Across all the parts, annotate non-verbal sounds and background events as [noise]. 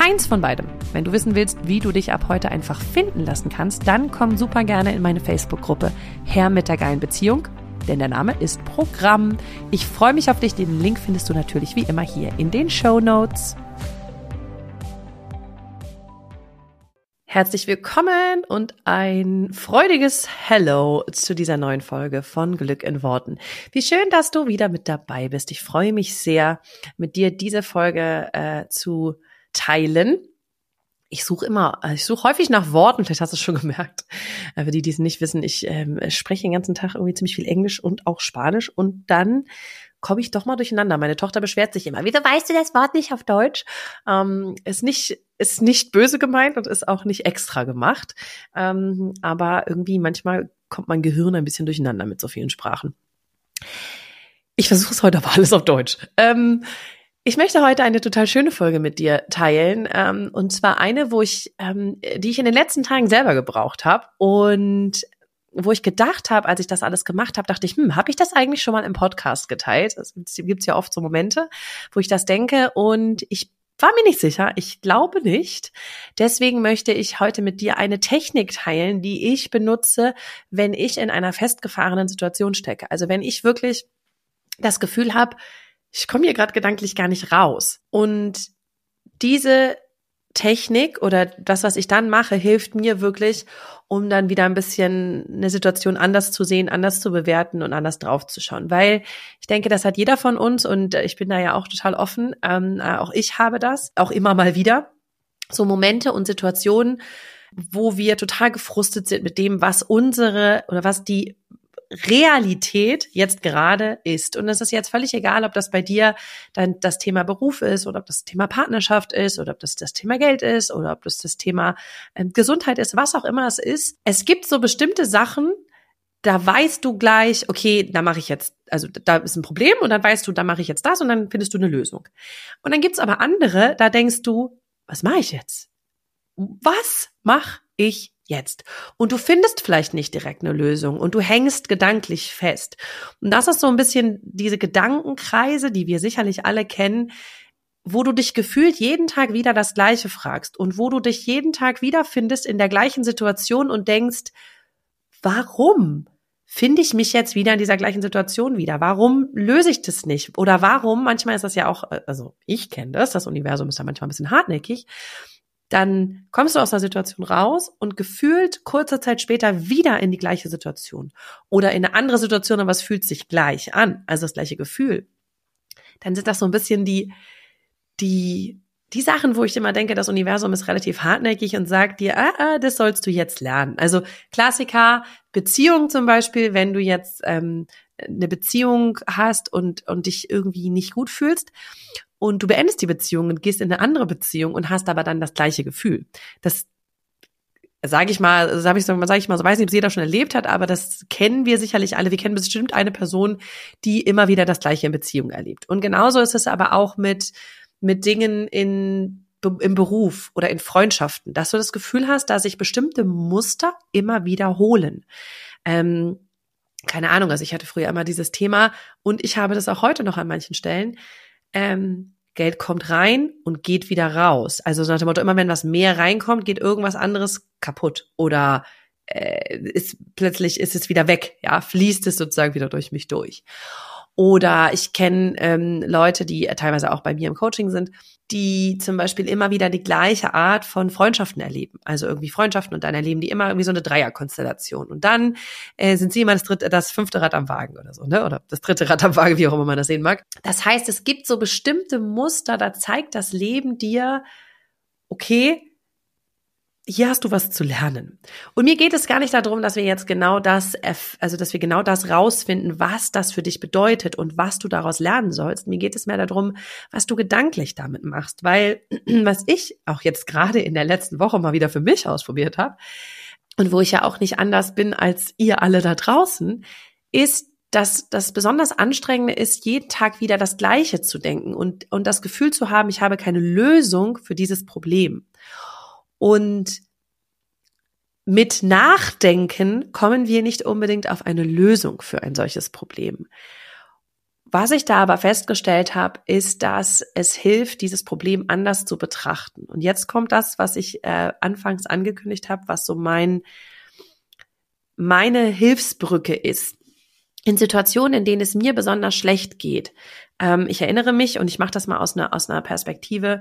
keins von beidem. Wenn du wissen willst, wie du dich ab heute einfach finden lassen kannst, dann komm super gerne in meine Facebook-Gruppe Herr mit der geilen Beziehung, denn der Name ist Programm. Ich freue mich auf dich. Den Link findest du natürlich wie immer hier in den Show Notes. Herzlich willkommen und ein freudiges Hello zu dieser neuen Folge von Glück in Worten. Wie schön, dass du wieder mit dabei bist. Ich freue mich sehr, mit dir diese Folge äh, zu teilen. Ich suche immer, äh, ich suche häufig nach Worten, vielleicht hast du es schon [laughs] gemerkt. Äh, für die, die es nicht wissen, ich ähm, spreche den ganzen Tag irgendwie ziemlich viel Englisch und auch Spanisch und dann komme ich doch mal durcheinander. Meine Tochter beschwert sich immer, wieso weißt du das Wort nicht auf Deutsch? Ähm, ist nicht, ist nicht böse gemeint und ist auch nicht extra gemacht. Ähm, aber irgendwie manchmal kommt mein Gehirn ein bisschen durcheinander mit so vielen Sprachen. Ich versuche es heute aber alles auf Deutsch. Ähm, ich möchte heute eine total schöne Folge mit dir teilen. Ähm, und zwar eine, wo ich, ähm, die ich in den letzten Tagen selber gebraucht habe. Und wo ich gedacht habe, als ich das alles gemacht habe, dachte ich, hm, habe ich das eigentlich schon mal im Podcast geteilt? Es gibt ja oft so Momente, wo ich das denke und ich war mir nicht sicher. Ich glaube nicht. Deswegen möchte ich heute mit dir eine Technik teilen, die ich benutze, wenn ich in einer festgefahrenen Situation stecke. Also wenn ich wirklich das Gefühl habe, ich komme hier gerade gedanklich gar nicht raus. Und diese Technik oder das, was ich dann mache, hilft mir wirklich, um dann wieder ein bisschen eine Situation anders zu sehen, anders zu bewerten und anders draufzuschauen. Weil ich denke, das hat jeder von uns und ich bin da ja auch total offen. Ähm, äh, auch ich habe das, auch immer mal wieder. So Momente und Situationen, wo wir total gefrustet sind mit dem, was unsere oder was die Realität jetzt gerade ist. Und es ist jetzt völlig egal, ob das bei dir dann das Thema Beruf ist oder ob das Thema Partnerschaft ist oder ob das das Thema Geld ist oder ob das das Thema äh, Gesundheit ist, was auch immer es ist. Es gibt so bestimmte Sachen, da weißt du gleich, okay, da mache ich jetzt, also da ist ein Problem und dann weißt du, da mache ich jetzt das und dann findest du eine Lösung. Und dann gibt's aber andere, da denkst du, was mache ich jetzt? Was mache ich jetzt. Und du findest vielleicht nicht direkt eine Lösung und du hängst gedanklich fest. Und das ist so ein bisschen diese Gedankenkreise, die wir sicherlich alle kennen, wo du dich gefühlt jeden Tag wieder das Gleiche fragst und wo du dich jeden Tag wiederfindest in der gleichen Situation und denkst, warum? finde ich mich jetzt wieder in dieser gleichen Situation wieder? Warum löse ich das nicht? Oder warum, manchmal ist das ja auch, also ich kenne das, das Universum ist ja manchmal ein bisschen hartnäckig, dann kommst du aus der Situation raus und gefühlt kurze Zeit später wieder in die gleiche Situation oder in eine andere Situation, aber es fühlt sich gleich an, also das gleiche Gefühl. Dann sind das so ein bisschen die, die, die Sachen, wo ich immer denke, das Universum ist relativ hartnäckig und sagt dir, ah, ah, das sollst du jetzt lernen. Also Klassiker, Beziehung zum Beispiel, wenn du jetzt ähm, eine Beziehung hast und, und dich irgendwie nicht gut fühlst und du beendest die Beziehung und gehst in eine andere Beziehung und hast aber dann das gleiche Gefühl. Das sage ich mal, sage ich, sag ich mal, so weiß nicht, ob jeder schon erlebt hat, aber das kennen wir sicherlich alle. Wir kennen bestimmt eine Person, die immer wieder das gleiche in Beziehung erlebt. Und genauso ist es aber auch mit mit Dingen in im Beruf oder in Freundschaften, dass du das Gefühl hast, dass sich bestimmte Muster immer wiederholen. Ähm, keine Ahnung, also ich hatte früher immer dieses Thema und ich habe das auch heute noch an manchen Stellen ähm, Geld kommt rein und geht wieder raus. Also so nach dem Motto, immer wenn was mehr reinkommt, geht irgendwas anderes kaputt oder äh, ist plötzlich ist es wieder weg, ja, fließt es sozusagen wieder durch mich durch. Oder ich kenne ähm, Leute, die teilweise auch bei mir im Coaching sind, die zum Beispiel immer wieder die gleiche Art von Freundschaften erleben. Also irgendwie Freundschaften und dann erleben die immer irgendwie so eine Dreierkonstellation. Und dann äh, sind sie immer das dritte, das fünfte Rad am Wagen oder so, ne? Oder das dritte Rad am Wagen, wie auch immer man das sehen mag. Das heißt, es gibt so bestimmte Muster, da zeigt das Leben dir, okay, hier hast du was zu lernen. Und mir geht es gar nicht darum, dass wir jetzt genau das, also dass wir genau das rausfinden, was das für dich bedeutet und was du daraus lernen sollst. Mir geht es mehr darum, was du gedanklich damit machst, weil [clears throat] was ich auch jetzt gerade in der letzten Woche mal wieder für mich ausprobiert habe und wo ich ja auch nicht anders bin als ihr alle da draußen, ist dass das besonders anstrengende ist, jeden Tag wieder das Gleiche zu denken und, und das Gefühl zu haben, ich habe keine Lösung für dieses Problem. Und mit Nachdenken kommen wir nicht unbedingt auf eine Lösung für ein solches Problem. Was ich da aber festgestellt habe, ist, dass es hilft, dieses Problem anders zu betrachten. Und jetzt kommt das, was ich äh, anfangs angekündigt habe, was so mein meine Hilfsbrücke ist. In Situationen, in denen es mir besonders schlecht geht. Ähm, ich erinnere mich und ich mache das mal aus einer aus einer Perspektive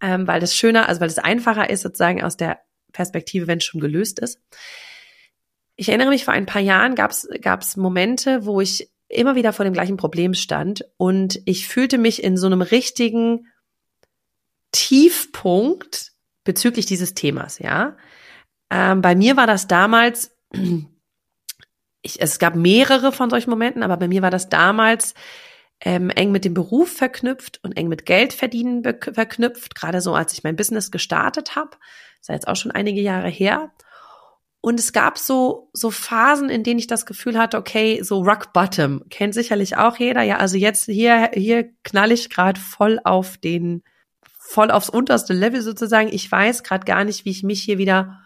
ähm, weil das schöner, also weil es einfacher ist, sozusagen aus der Perspektive, wenn es schon gelöst ist. Ich erinnere mich, vor ein paar Jahren gab es Momente, wo ich immer wieder vor dem gleichen Problem stand und ich fühlte mich in so einem richtigen Tiefpunkt bezüglich dieses Themas, ja. Ähm, bei mir war das damals, [clears throat] ich, es gab mehrere von solchen Momenten, aber bei mir war das damals ähm, eng mit dem Beruf verknüpft und eng mit Geldverdienen verknüpft, gerade so als ich mein Business gestartet habe. Ist jetzt auch schon einige Jahre her. Und es gab so, so Phasen, in denen ich das Gefühl hatte, okay, so Rock Bottom, kennt sicherlich auch jeder. Ja, also jetzt hier, hier knall ich gerade voll auf den, voll aufs unterste Level sozusagen. Ich weiß gerade gar nicht, wie ich mich hier wieder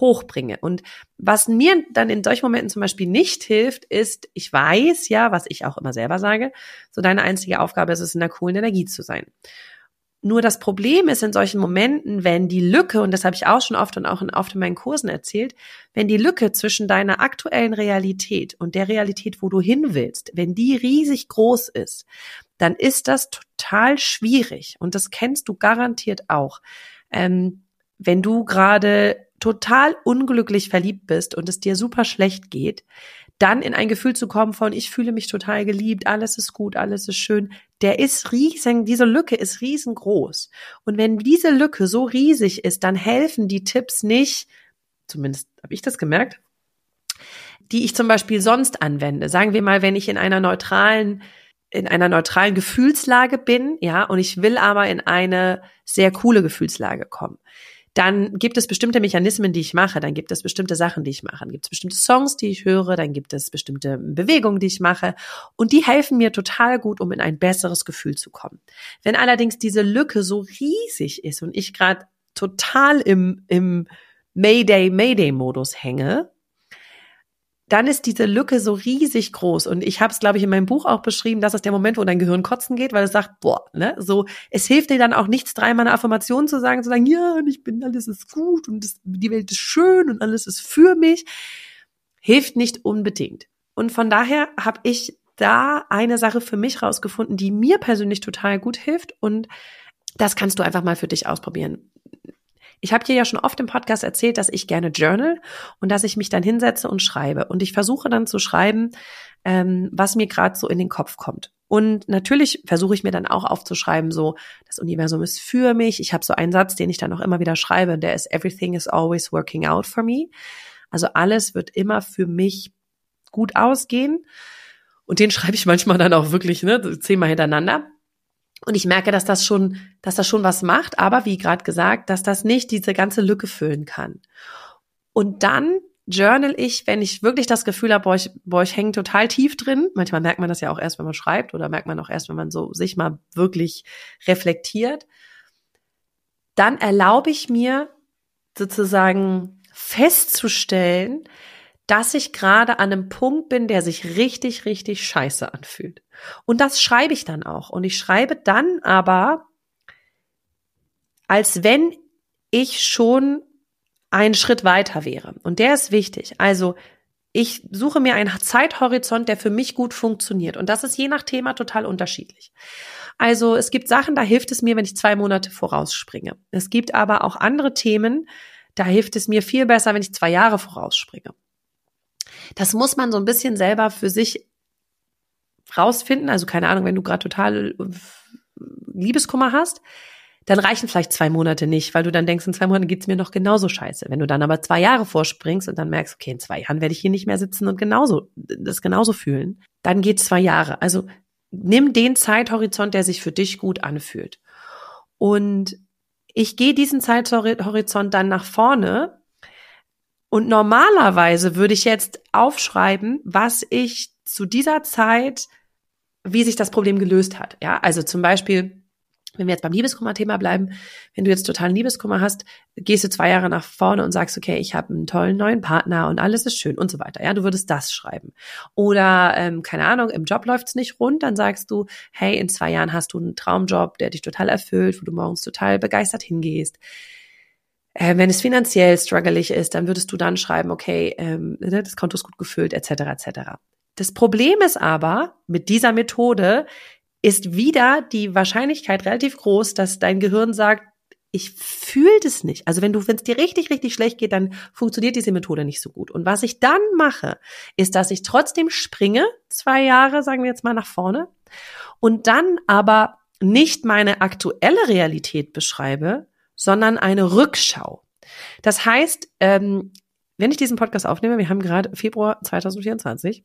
hochbringe. Und was mir dann in solchen Momenten zum Beispiel nicht hilft, ist, ich weiß ja, was ich auch immer selber sage, so deine einzige Aufgabe ist es, in der coolen Energie zu sein. Nur das Problem ist in solchen Momenten, wenn die Lücke, und das habe ich auch schon oft und auch oft in meinen Kursen erzählt, wenn die Lücke zwischen deiner aktuellen Realität und der Realität, wo du hin willst, wenn die riesig groß ist, dann ist das total schwierig. Und das kennst du garantiert auch. Ähm, wenn du gerade total unglücklich verliebt bist und es dir super schlecht geht, dann in ein Gefühl zu kommen von, ich fühle mich total geliebt, alles ist gut, alles ist schön, der ist riesig, diese Lücke ist riesengroß. Und wenn diese Lücke so riesig ist, dann helfen die Tipps nicht, zumindest habe ich das gemerkt, die ich zum Beispiel sonst anwende. Sagen wir mal, wenn ich in einer neutralen in einer neutralen Gefühlslage bin, ja, und ich will aber in eine sehr coole Gefühlslage kommen dann gibt es bestimmte Mechanismen, die ich mache, dann gibt es bestimmte Sachen, die ich mache, dann gibt es bestimmte Songs, die ich höre, dann gibt es bestimmte Bewegungen, die ich mache und die helfen mir total gut, um in ein besseres Gefühl zu kommen. Wenn allerdings diese Lücke so riesig ist und ich gerade total im, im Mayday, Mayday-Modus hänge, dann ist diese Lücke so riesig groß. Und ich habe es, glaube ich, in meinem Buch auch beschrieben, das ist der Moment, wo dein Gehirn kotzen geht, weil es sagt, boah, ne, so, es hilft dir dann auch nichts, dreimal eine Affirmation zu sagen, zu sagen, ja, und ich bin, alles ist gut und das, die Welt ist schön und alles ist für mich. Hilft nicht unbedingt. Und von daher habe ich da eine Sache für mich rausgefunden, die mir persönlich total gut hilft und das kannst du einfach mal für dich ausprobieren. Ich habe dir ja schon oft im Podcast erzählt, dass ich gerne journal und dass ich mich dann hinsetze und schreibe. Und ich versuche dann zu schreiben, ähm, was mir gerade so in den Kopf kommt. Und natürlich versuche ich mir dann auch aufzuschreiben, so, das Universum ist für mich. Ich habe so einen Satz, den ich dann auch immer wieder schreibe, der ist, everything is always working out for me. Also alles wird immer für mich gut ausgehen. Und den [laughs] schreibe ich manchmal dann auch wirklich, ne, zehnmal hintereinander. Und ich merke, dass das schon, dass das schon was macht, aber wie gerade gesagt, dass das nicht diese ganze Lücke füllen kann. Und dann journal ich, wenn ich wirklich das Gefühl habe, boah, ich, boah, ich hänge total tief drin. Manchmal merkt man das ja auch erst, wenn man schreibt oder merkt man auch erst, wenn man so sich mal wirklich reflektiert. Dann erlaube ich mir sozusagen festzustellen, dass ich gerade an einem Punkt bin, der sich richtig, richtig scheiße anfühlt. Und das schreibe ich dann auch. Und ich schreibe dann aber, als wenn ich schon einen Schritt weiter wäre. Und der ist wichtig. Also ich suche mir einen Zeithorizont, der für mich gut funktioniert. Und das ist je nach Thema total unterschiedlich. Also es gibt Sachen, da hilft es mir, wenn ich zwei Monate vorausspringe. Es gibt aber auch andere Themen, da hilft es mir viel besser, wenn ich zwei Jahre vorausspringe. Das muss man so ein bisschen selber für sich rausfinden. Also keine Ahnung, wenn du gerade total äh, Liebeskummer hast, dann reichen vielleicht zwei Monate nicht, weil du dann denkst, in zwei Monaten geht's mir noch genauso scheiße. Wenn du dann aber zwei Jahre vorspringst und dann merkst, okay, in zwei Jahren werde ich hier nicht mehr sitzen und genauso, das genauso fühlen, dann geht's zwei Jahre. Also nimm den Zeithorizont, der sich für dich gut anfühlt. Und ich gehe diesen Zeithorizont dann nach vorne und normalerweise würde ich jetzt aufschreiben, was ich zu dieser Zeit, wie sich das Problem gelöst hat. Ja, also zum Beispiel, wenn wir jetzt beim Liebeskummer-Thema bleiben, wenn du jetzt totalen Liebeskummer hast, gehst du zwei Jahre nach vorne und sagst, okay, ich habe einen tollen neuen Partner und alles ist schön und so weiter. Ja, du würdest das schreiben. Oder, ähm, keine Ahnung, im Job läuft's nicht rund, dann sagst du, hey, in zwei Jahren hast du einen Traumjob, der dich total erfüllt, wo du morgens total begeistert hingehst. Äh, wenn es finanziell struggelig ist, dann würdest du dann schreiben, okay, ähm, ne, das Konto ist gut gefüllt, etc. etc. Das Problem ist aber mit dieser Methode, ist wieder die Wahrscheinlichkeit relativ groß, dass dein Gehirn sagt, ich fühle das nicht. Also wenn du, wenn es dir richtig, richtig schlecht geht, dann funktioniert diese Methode nicht so gut. Und was ich dann mache, ist, dass ich trotzdem springe, zwei Jahre, sagen wir jetzt mal nach vorne, und dann aber nicht meine aktuelle Realität beschreibe, sondern eine Rückschau. Das heißt, ähm, wenn ich diesen Podcast aufnehme, wir haben gerade Februar 2024,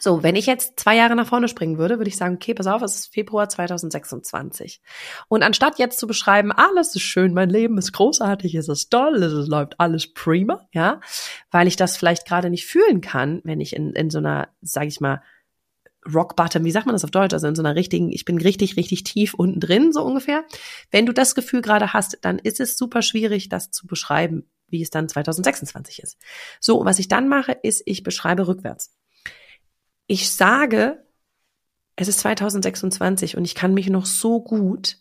so, wenn ich jetzt zwei Jahre nach vorne springen würde, würde ich sagen, okay, pass auf, es ist Februar 2026. Und anstatt jetzt zu beschreiben, alles ist schön, mein Leben ist großartig, es ist toll, es läuft alles prima, ja, weil ich das vielleicht gerade nicht fühlen kann, wenn ich in, in so einer, sag ich mal, Rock Bottom, wie sagt man das auf Deutsch? Also in so einer richtigen, ich bin richtig, richtig tief unten drin, so ungefähr. Wenn du das Gefühl gerade hast, dann ist es super schwierig, das zu beschreiben, wie es dann 2026 ist. So, was ich dann mache, ist, ich beschreibe rückwärts ich sage, es ist 2026 und ich kann mich noch so gut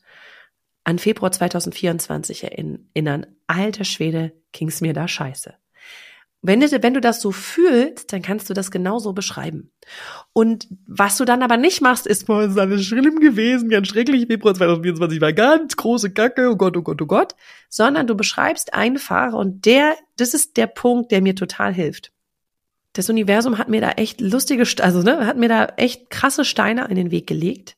an Februar 2024 erinnern. Alter Schwede, ging's mir da scheiße. Wenn du, wenn du das so fühlst, dann kannst du das genauso beschreiben. Und was du dann aber nicht machst, ist, boah, ist alles schlimm gewesen, ganz schrecklich, Februar 2024 war ganz große Kacke, oh Gott, oh Gott, oh Gott. Sondern du beschreibst einfach und der, das ist der Punkt, der mir total hilft das Universum hat mir da echt lustige, also ne, hat mir da echt krasse Steine in den Weg gelegt.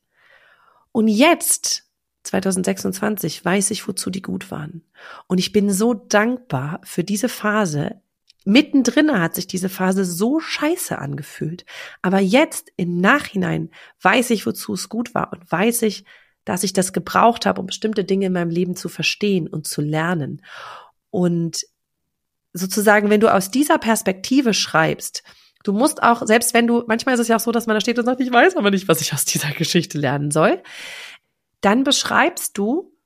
Und jetzt, 2026, weiß ich, wozu die gut waren. Und ich bin so dankbar für diese Phase. Mittendrin hat sich diese Phase so scheiße angefühlt. Aber jetzt im Nachhinein weiß ich, wozu es gut war und weiß ich, dass ich das gebraucht habe, um bestimmte Dinge in meinem Leben zu verstehen und zu lernen. Und sozusagen, wenn du aus dieser Perspektive schreibst, du musst auch, selbst wenn du, manchmal ist es ja auch so, dass man da steht und sagt, ich weiß aber nicht, was ich aus dieser Geschichte lernen soll, dann beschreibst du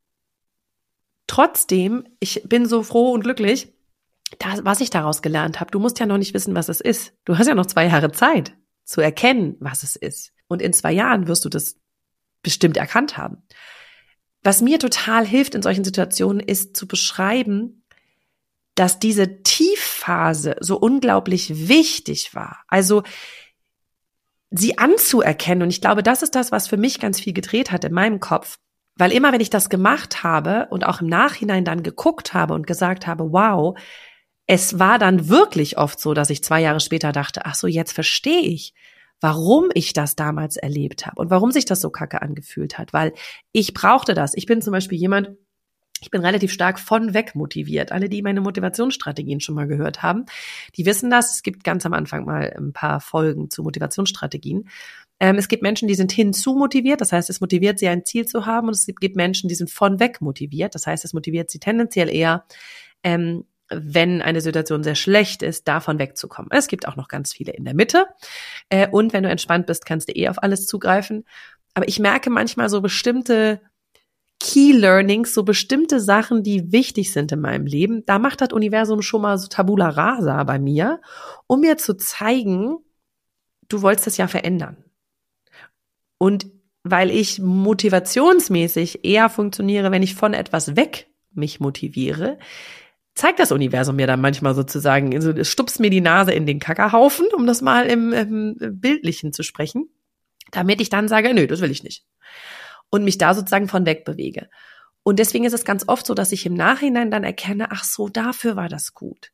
trotzdem, ich bin so froh und glücklich, das, was ich daraus gelernt habe. Du musst ja noch nicht wissen, was es ist. Du hast ja noch zwei Jahre Zeit zu erkennen, was es ist. Und in zwei Jahren wirst du das bestimmt erkannt haben. Was mir total hilft in solchen Situationen, ist zu beschreiben, dass diese Tiefphase so unglaublich wichtig war. Also sie anzuerkennen. Und ich glaube, das ist das, was für mich ganz viel gedreht hat in meinem Kopf. Weil immer, wenn ich das gemacht habe und auch im Nachhinein dann geguckt habe und gesagt habe, wow, es war dann wirklich oft so, dass ich zwei Jahre später dachte, ach so, jetzt verstehe ich, warum ich das damals erlebt habe und warum sich das so kacke angefühlt hat, weil ich brauchte das. Ich bin zum Beispiel jemand, ich bin relativ stark von weg motiviert. Alle, die meine Motivationsstrategien schon mal gehört haben, die wissen das. Es gibt ganz am Anfang mal ein paar Folgen zu Motivationsstrategien. Ähm, es gibt Menschen, die sind hinzu motiviert, das heißt, es motiviert sie, ein Ziel zu haben. Und es gibt Menschen, die sind von weg motiviert, das heißt, es motiviert sie tendenziell eher, ähm, wenn eine Situation sehr schlecht ist, davon wegzukommen. Es gibt auch noch ganz viele in der Mitte. Äh, und wenn du entspannt bist, kannst du eh auf alles zugreifen. Aber ich merke manchmal so bestimmte Key Learnings, so bestimmte Sachen, die wichtig sind in meinem Leben. Da macht das Universum schon mal so Tabula Rasa bei mir, um mir zu zeigen, du wolltest das ja verändern. Und weil ich motivationsmäßig eher funktioniere, wenn ich von etwas weg mich motiviere, zeigt das Universum mir dann manchmal sozusagen, also es stupst mir die Nase in den Kackerhaufen, um das mal im, im Bildlichen zu sprechen, damit ich dann sage, nö, das will ich nicht. Und mich da sozusagen von weg bewege. Und deswegen ist es ganz oft so, dass ich im Nachhinein dann erkenne, ach so, dafür war das gut.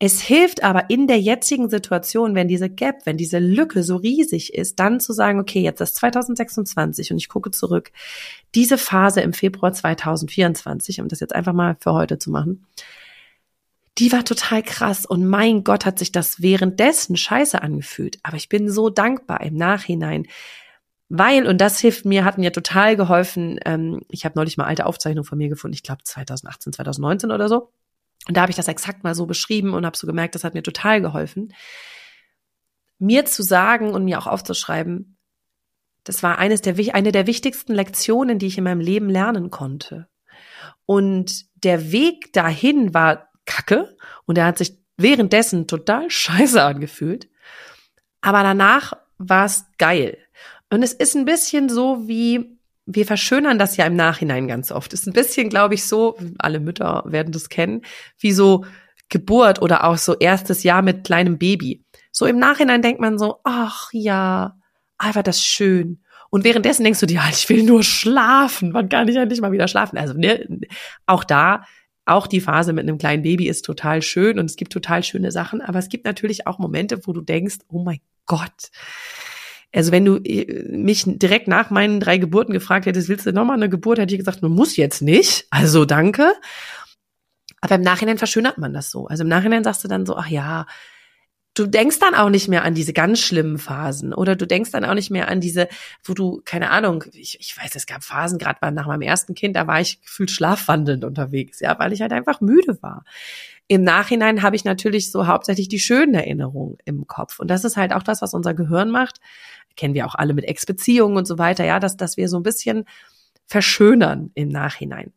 Es hilft aber in der jetzigen Situation, wenn diese Gap, wenn diese Lücke so riesig ist, dann zu sagen, okay, jetzt ist 2026 und ich gucke zurück. Diese Phase im Februar 2024, um das jetzt einfach mal für heute zu machen, die war total krass und mein Gott hat sich das währenddessen scheiße angefühlt. Aber ich bin so dankbar im Nachhinein, weil, und das hilft mir, hat mir total geholfen, ähm, ich habe neulich mal alte Aufzeichnungen von mir gefunden, ich glaube 2018, 2019 oder so. Und da habe ich das exakt mal so beschrieben und habe so gemerkt, das hat mir total geholfen. Mir zu sagen und mir auch aufzuschreiben, das war eines der, eine der wichtigsten Lektionen, die ich in meinem Leben lernen konnte. Und der Weg dahin war kacke und er hat sich währenddessen total scheiße angefühlt. Aber danach war es geil. Und es ist ein bisschen so wie, wir verschönern das ja im Nachhinein ganz oft. Ist ein bisschen, glaube ich, so, alle Mütter werden das kennen, wie so Geburt oder auch so erstes Jahr mit kleinem Baby. So im Nachhinein denkt man so, ach ja, einfach das schön. Und währenddessen denkst du dir, ich will nur schlafen. Wann kann ich endlich mal wieder schlafen? Also ne, auch da, auch die Phase mit einem kleinen Baby ist total schön und es gibt total schöne Sachen. Aber es gibt natürlich auch Momente, wo du denkst, oh mein Gott, also wenn du äh, mich direkt nach meinen drei Geburten gefragt hättest, willst du nochmal eine Geburt, hätte ich gesagt, man muss jetzt nicht. Also danke. Aber im Nachhinein verschönert man das so. Also im Nachhinein sagst du dann so, ach ja, du denkst dann auch nicht mehr an diese ganz schlimmen Phasen oder du denkst dann auch nicht mehr an diese, wo du, keine Ahnung, ich, ich weiß, es gab Phasen, gerade nach meinem ersten Kind, da war ich gefühlt schlafwandelnd unterwegs, ja, weil ich halt einfach müde war. Im Nachhinein habe ich natürlich so hauptsächlich die schönen Erinnerungen im Kopf. Und das ist halt auch das, was unser Gehirn macht kennen wir auch alle mit Ex-Beziehungen und so weiter, ja, dass, dass wir so ein bisschen verschönern im Nachhinein.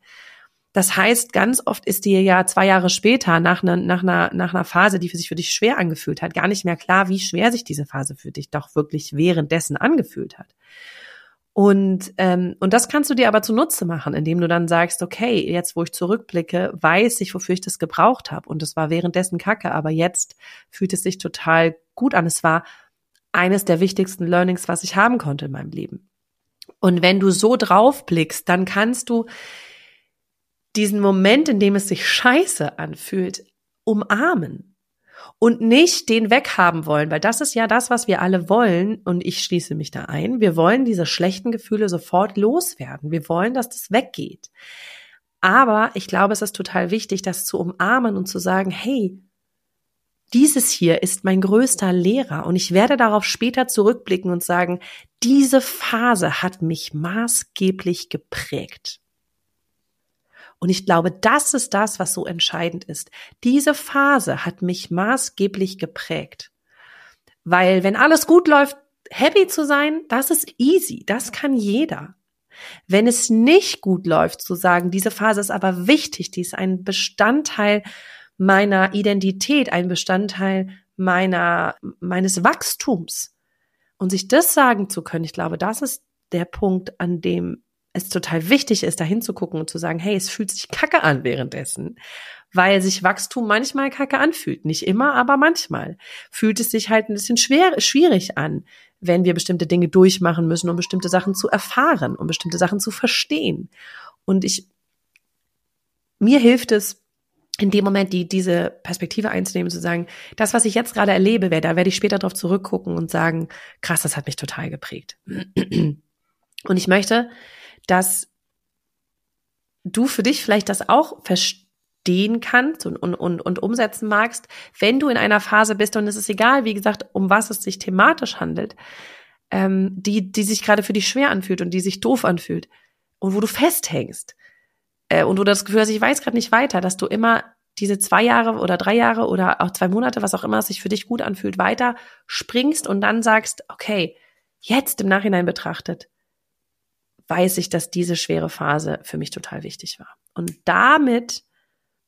Das heißt, ganz oft ist dir ja zwei Jahre später nach einer, nach einer, nach einer Phase, die für sich für dich schwer angefühlt hat, gar nicht mehr klar, wie schwer sich diese Phase für dich doch wirklich währenddessen angefühlt hat. Und, ähm, und das kannst du dir aber zunutze machen, indem du dann sagst, okay, jetzt wo ich zurückblicke, weiß ich, wofür ich das gebraucht habe. Und es war währenddessen Kacke, aber jetzt fühlt es sich total gut an. Es war eines der wichtigsten Learnings, was ich haben konnte in meinem Leben. Und wenn du so drauf blickst, dann kannst du diesen Moment, in dem es sich scheiße anfühlt, umarmen und nicht den weghaben wollen, weil das ist ja das, was wir alle wollen und ich schließe mich da ein. Wir wollen diese schlechten Gefühle sofort loswerden. Wir wollen, dass das weggeht. Aber ich glaube, es ist total wichtig, das zu umarmen und zu sagen, hey, dieses hier ist mein größter Lehrer und ich werde darauf später zurückblicken und sagen, diese Phase hat mich maßgeblich geprägt. Und ich glaube, das ist das, was so entscheidend ist. Diese Phase hat mich maßgeblich geprägt. Weil wenn alles gut läuft, happy zu sein, das ist easy, das kann jeder. Wenn es nicht gut läuft, zu sagen, diese Phase ist aber wichtig, die ist ein Bestandteil meiner Identität, ein Bestandteil meiner, meines Wachstums. Und sich das sagen zu können, ich glaube, das ist der Punkt, an dem es total wichtig ist, da hinzugucken und zu sagen, hey, es fühlt sich kacke an währenddessen, weil sich Wachstum manchmal kacke anfühlt. Nicht immer, aber manchmal fühlt es sich halt ein bisschen schwer, schwierig an, wenn wir bestimmte Dinge durchmachen müssen, um bestimmte Sachen zu erfahren, um bestimmte Sachen zu verstehen. Und ich, mir hilft es, in dem Moment die, diese Perspektive einzunehmen, zu sagen, das, was ich jetzt gerade erlebe, da werde ich später darauf zurückgucken und sagen, krass, das hat mich total geprägt. Und ich möchte, dass du für dich vielleicht das auch verstehen kannst und, und, und, und umsetzen magst, wenn du in einer Phase bist, und es ist egal, wie gesagt, um was es sich thematisch handelt, ähm, die, die sich gerade für dich schwer anfühlt und die sich doof anfühlt und wo du festhängst äh, und du das Gefühl hast, ich weiß gerade nicht weiter, dass du immer diese zwei Jahre oder drei Jahre oder auch zwei Monate, was auch immer sich für dich gut anfühlt, weiter springst und dann sagst, okay, jetzt im Nachhinein betrachtet, weiß ich, dass diese schwere Phase für mich total wichtig war. Und damit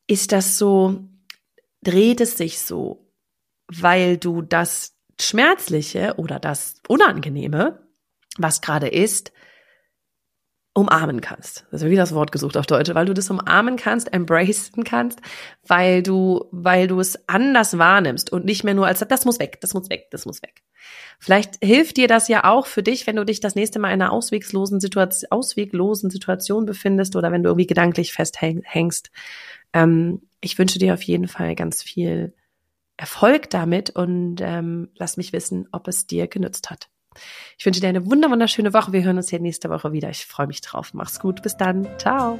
ist das so, dreht es sich so, weil du das Schmerzliche oder das Unangenehme, was gerade ist, umarmen kannst. Das ist wie das Wort gesucht auf Deutsch, weil du das umarmen kannst, embracen kannst, weil du, weil du es anders wahrnimmst und nicht mehr nur als, das muss weg, das muss weg, das muss weg. Vielleicht hilft dir das ja auch für dich, wenn du dich das nächste Mal in einer ausweglosen Situation, ausweglosen Situation befindest oder wenn du irgendwie gedanklich festhängst. Ähm, ich wünsche dir auf jeden Fall ganz viel Erfolg damit und ähm, lass mich wissen, ob es dir genützt hat. Ich wünsche dir eine wunderschöne Woche. Wir hören uns hier nächste Woche wieder. Ich freue mich drauf. Mach's gut. Bis dann. Ciao.